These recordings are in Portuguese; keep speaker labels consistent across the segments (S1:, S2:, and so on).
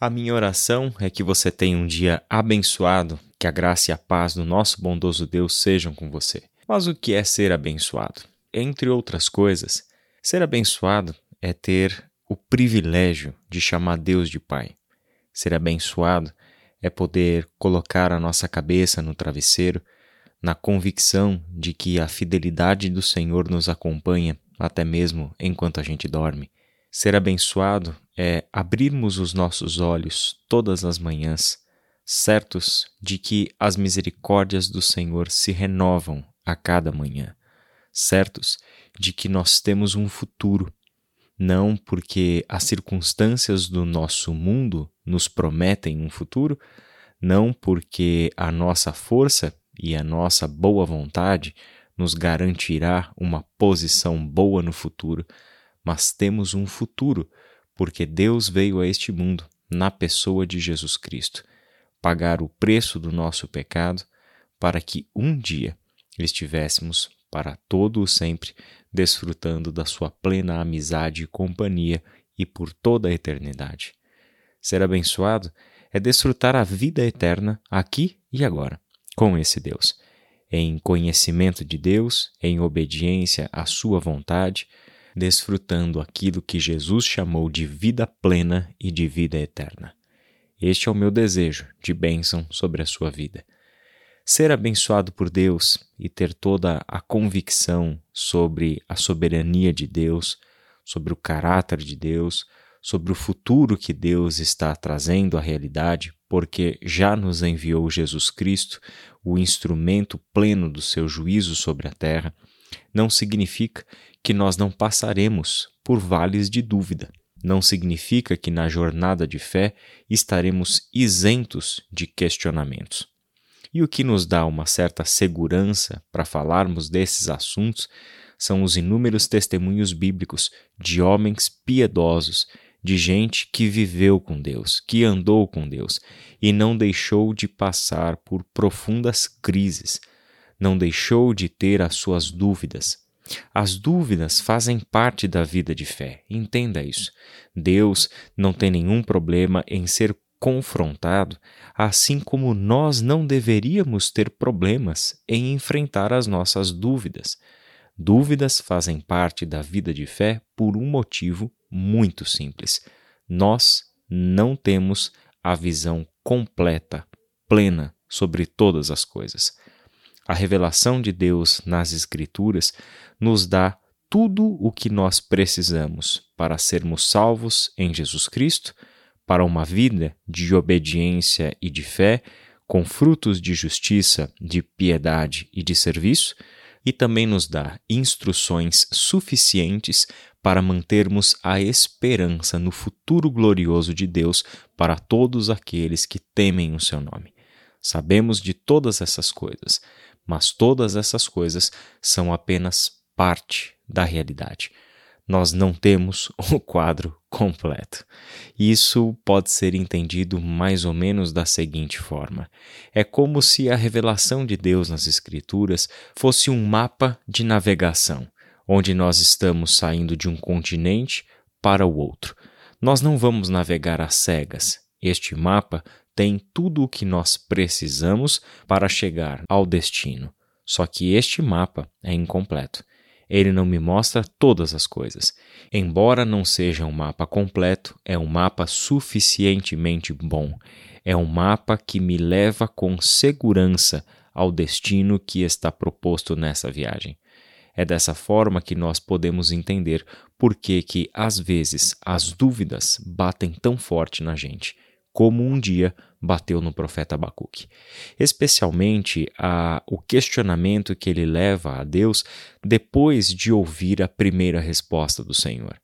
S1: A minha oração é que você tenha um dia abençoado, que a graça e a paz do nosso bondoso Deus sejam com você. Mas o que é ser abençoado? Entre outras coisas, ser abençoado é ter o privilégio de chamar Deus de Pai. Ser abençoado é poder colocar a nossa cabeça no travesseiro, na convicção de que a fidelidade do Senhor nos acompanha até mesmo enquanto a gente dorme. Ser abençoado é abrirmos os nossos olhos todas as manhãs, certos de que as misericórdias do Senhor se renovam a cada manhã, certos de que nós temos um futuro, não porque as circunstâncias do nosso mundo nos prometem um futuro, não porque a nossa força e a nossa boa vontade nos garantirá uma posição boa no futuro, mas temos um futuro porque Deus veio a este mundo na pessoa de Jesus Cristo, pagar o preço do nosso pecado para que um dia estivéssemos para todo o sempre desfrutando da sua plena amizade e companhia e por toda a eternidade. Ser abençoado é desfrutar a vida eterna aqui e agora com esse Deus, em conhecimento de Deus, em obediência à sua vontade, desfrutando aquilo que Jesus chamou de vida plena e de vida eterna. Este é o meu desejo de bênção sobre a sua vida. Ser abençoado por Deus e ter toda a convicção sobre a soberania de Deus, sobre o caráter de Deus, sobre o futuro que Deus está trazendo à realidade, porque já nos enviou Jesus Cristo, o instrumento pleno do seu juízo sobre a terra, não significa que nós não passaremos por vales de dúvida. Não significa que na jornada de fé estaremos isentos de questionamentos. E o que nos dá uma certa segurança para falarmos desses assuntos são os inúmeros testemunhos bíblicos de homens piedosos, de gente que viveu com Deus, que andou com Deus e não deixou de passar por profundas crises, não deixou de ter as suas dúvidas, as dúvidas fazem parte da vida de fé, entenda isso. Deus não tem nenhum problema em ser confrontado, assim como nós não deveríamos ter problemas em enfrentar as nossas dúvidas. Dúvidas fazem parte da vida de fé por um motivo muito simples. Nós não temos a visão completa, plena sobre todas as coisas. A revelação de Deus nas Escrituras nos dá tudo o que nós precisamos para sermos salvos em Jesus Cristo, para uma vida de obediência e de fé, com frutos de justiça, de piedade e de serviço, e também nos dá instruções suficientes para mantermos a esperança no futuro glorioso de Deus para todos aqueles que temem o seu nome. Sabemos de todas essas coisas, mas todas essas coisas são apenas parte da realidade. Nós não temos o quadro completo. Isso pode ser entendido mais ou menos da seguinte forma: é como se a revelação de Deus nas Escrituras fosse um mapa de navegação, onde nós estamos saindo de um continente para o outro. Nós não vamos navegar às cegas. Este mapa tem tudo o que nós precisamos para chegar ao destino. Só que este mapa é incompleto. Ele não me mostra todas as coisas. Embora não seja um mapa completo, é um mapa suficientemente bom. É um mapa que me leva com segurança ao destino que está proposto nessa viagem. É dessa forma que nós podemos entender por que, que às vezes as dúvidas batem tão forte na gente como um dia bateu no profeta Abacuque. Especialmente a, o questionamento que ele leva a Deus depois de ouvir a primeira resposta do Senhor.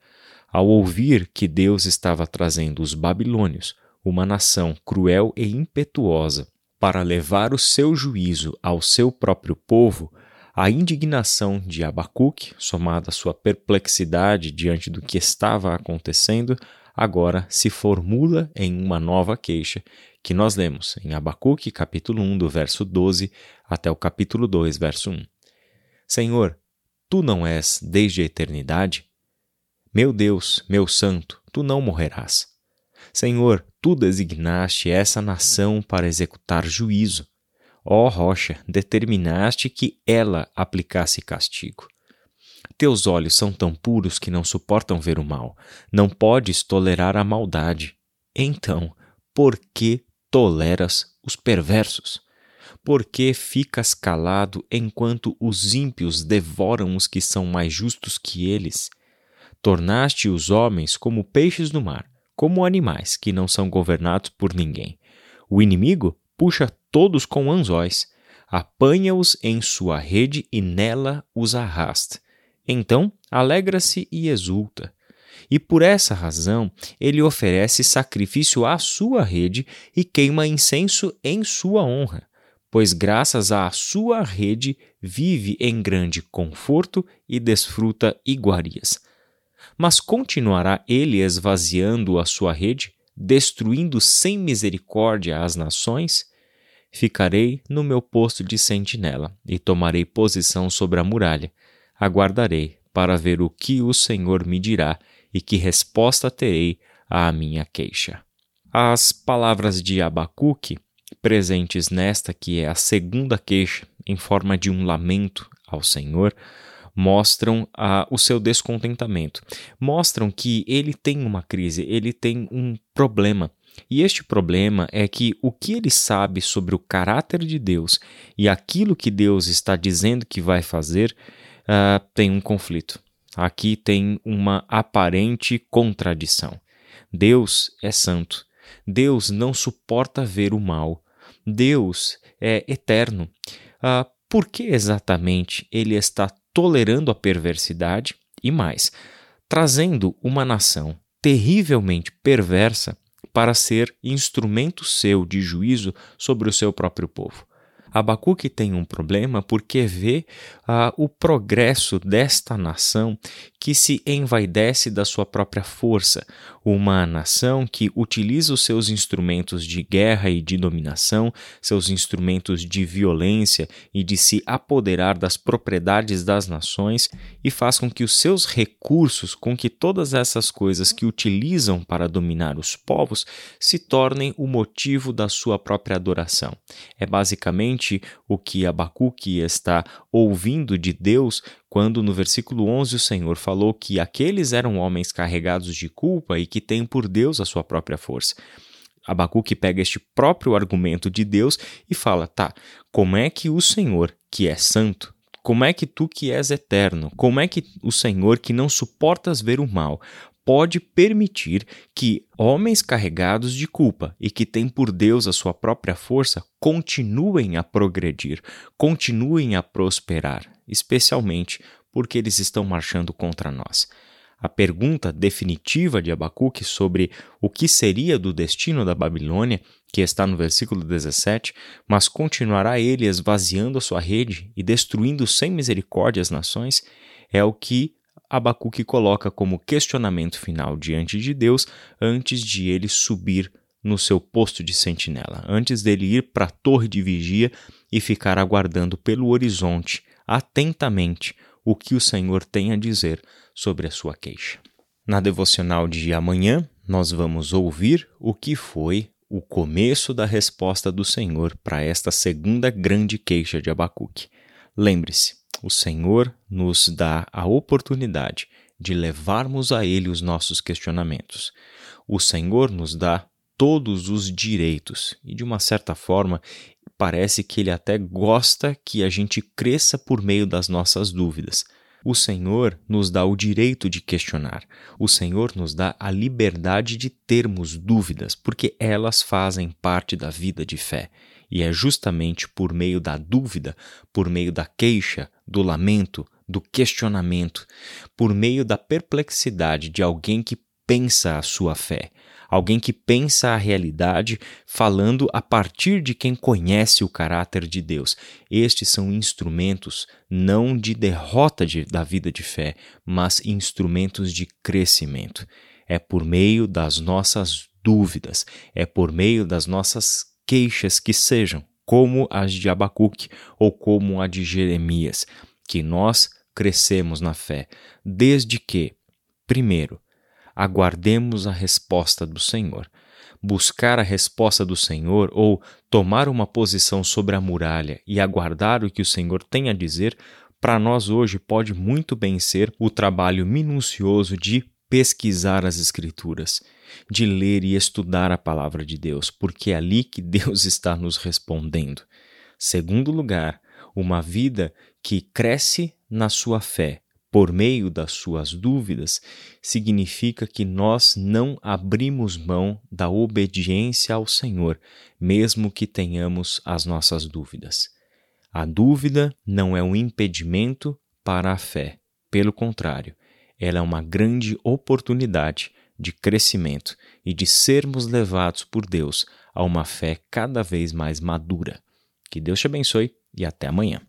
S1: Ao ouvir que Deus estava trazendo os babilônios, uma nação cruel e impetuosa, para levar o seu juízo ao seu próprio povo, a indignação de Abacuque, somada à sua perplexidade diante do que estava acontecendo, agora se formula em uma nova queixa que nós lemos em Abacuque, capítulo 1, do verso 12 até o capítulo 2, verso 1. Senhor, tu não és desde a eternidade? Meu Deus, meu santo, tu não morrerás. Senhor, tu designaste essa nação para executar juízo. Ó rocha, determinaste que ela aplicasse castigo. Teus olhos são tão puros que não suportam ver o mal. Não podes tolerar a maldade. Então, por que toleras os perversos? Por que ficas calado enquanto os ímpios devoram os que são mais justos que eles? Tornaste os homens como peixes do mar, como animais que não são governados por ninguém. O inimigo puxa todos com anzóis, apanha-os em sua rede e nela os arrasta. Então alegra-se e exulta. E por essa razão ele oferece sacrifício à sua rede e queima incenso em sua honra, pois graças à sua rede vive em grande conforto e desfruta iguarias. Mas continuará ele esvaziando a sua rede, destruindo sem misericórdia as nações? Ficarei no meu posto de sentinela e tomarei posição sobre a muralha aguardarei para ver o que o Senhor me dirá e que resposta terei à minha queixa. As palavras de Abacuque, presentes nesta que é a segunda queixa, em forma de um lamento ao Senhor, mostram ah, o seu descontentamento, mostram que ele tem uma crise, ele tem um problema. E este problema é que o que ele sabe sobre o caráter de Deus e aquilo que Deus está dizendo que vai fazer uh, tem um conflito. Aqui tem uma aparente contradição. Deus é santo. Deus não suporta ver o mal. Deus é eterno. Uh, por que exatamente ele está tolerando a perversidade e mais, trazendo uma nação terrivelmente perversa para ser instrumento seu de juízo sobre o seu próprio povo? Abacuque tem um problema porque vê uh, o progresso desta nação que se envaidece da sua própria força, uma nação que utiliza os seus instrumentos de guerra e de dominação, seus instrumentos de violência e de se apoderar das propriedades das nações e faz com que os seus recursos, com que todas essas coisas que utilizam para dominar os povos, se tornem o motivo da sua própria adoração. É basicamente exatamente o que Abacuque está ouvindo de Deus quando no versículo 11 o Senhor falou que aqueles eram homens carregados de culpa e que têm por Deus a sua própria força. Abacuque pega este próprio argumento de Deus e fala: tá, como é que o Senhor, que é santo, como é que tu que és eterno, como é que o Senhor que não suportas ver o mal, pode permitir que homens carregados de culpa e que têm por Deus a sua própria força continuem a progredir, continuem a prosperar, especialmente porque eles estão marchando contra nós. A pergunta definitiva de Abacuque sobre o que seria do destino da Babilônia, que está no versículo 17, mas continuará ele esvaziando a sua rede e destruindo sem misericórdia as nações, é o que Abacuque coloca como questionamento final diante de Deus antes de ele subir no seu posto de sentinela, antes dele ir para a torre de vigia e ficar aguardando pelo horizonte atentamente o que o Senhor tem a dizer sobre a sua queixa. Na devocional de amanhã, nós vamos ouvir o que foi o começo da resposta do Senhor para esta segunda grande queixa de Abacuque. Lembre-se, o Senhor nos dá a oportunidade de levarmos a Ele os nossos questionamentos. O Senhor nos dá todos os direitos e, de uma certa forma, parece que Ele até gosta que a gente cresça por meio das nossas dúvidas. O Senhor nos dá o direito de questionar. O Senhor nos dá a liberdade de termos dúvidas, porque elas fazem parte da vida de fé. E é justamente por meio da dúvida, por meio da queixa, do lamento, do questionamento, por meio da perplexidade de alguém que pensa a sua fé, alguém que pensa a realidade falando a partir de quem conhece o caráter de Deus. Estes são instrumentos não de derrota de, da vida de fé, mas instrumentos de crescimento. É por meio das nossas dúvidas, é por meio das nossas queixas que sejam, como as de Abacuque ou como a de Jeremias, que nós crescemos na fé, desde que, primeiro, aguardemos a resposta do Senhor. buscar a resposta do Senhor ou tomar uma posição sobre a muralha e aguardar o que o Senhor tem a dizer, para nós hoje pode muito bem ser o trabalho minucioso de pesquisar as Escrituras, de ler e estudar a palavra de Deus, porque é ali que Deus está nos respondendo. Segundo lugar, uma vida que cresce na sua fé por meio das suas dúvidas significa que nós não abrimos mão da obediência ao Senhor, mesmo que tenhamos as nossas dúvidas. A dúvida não é um impedimento para a fé, pelo contrário, ela é uma grande oportunidade de crescimento e de sermos levados por Deus a uma fé cada vez mais madura. Que Deus te abençoe e até amanhã.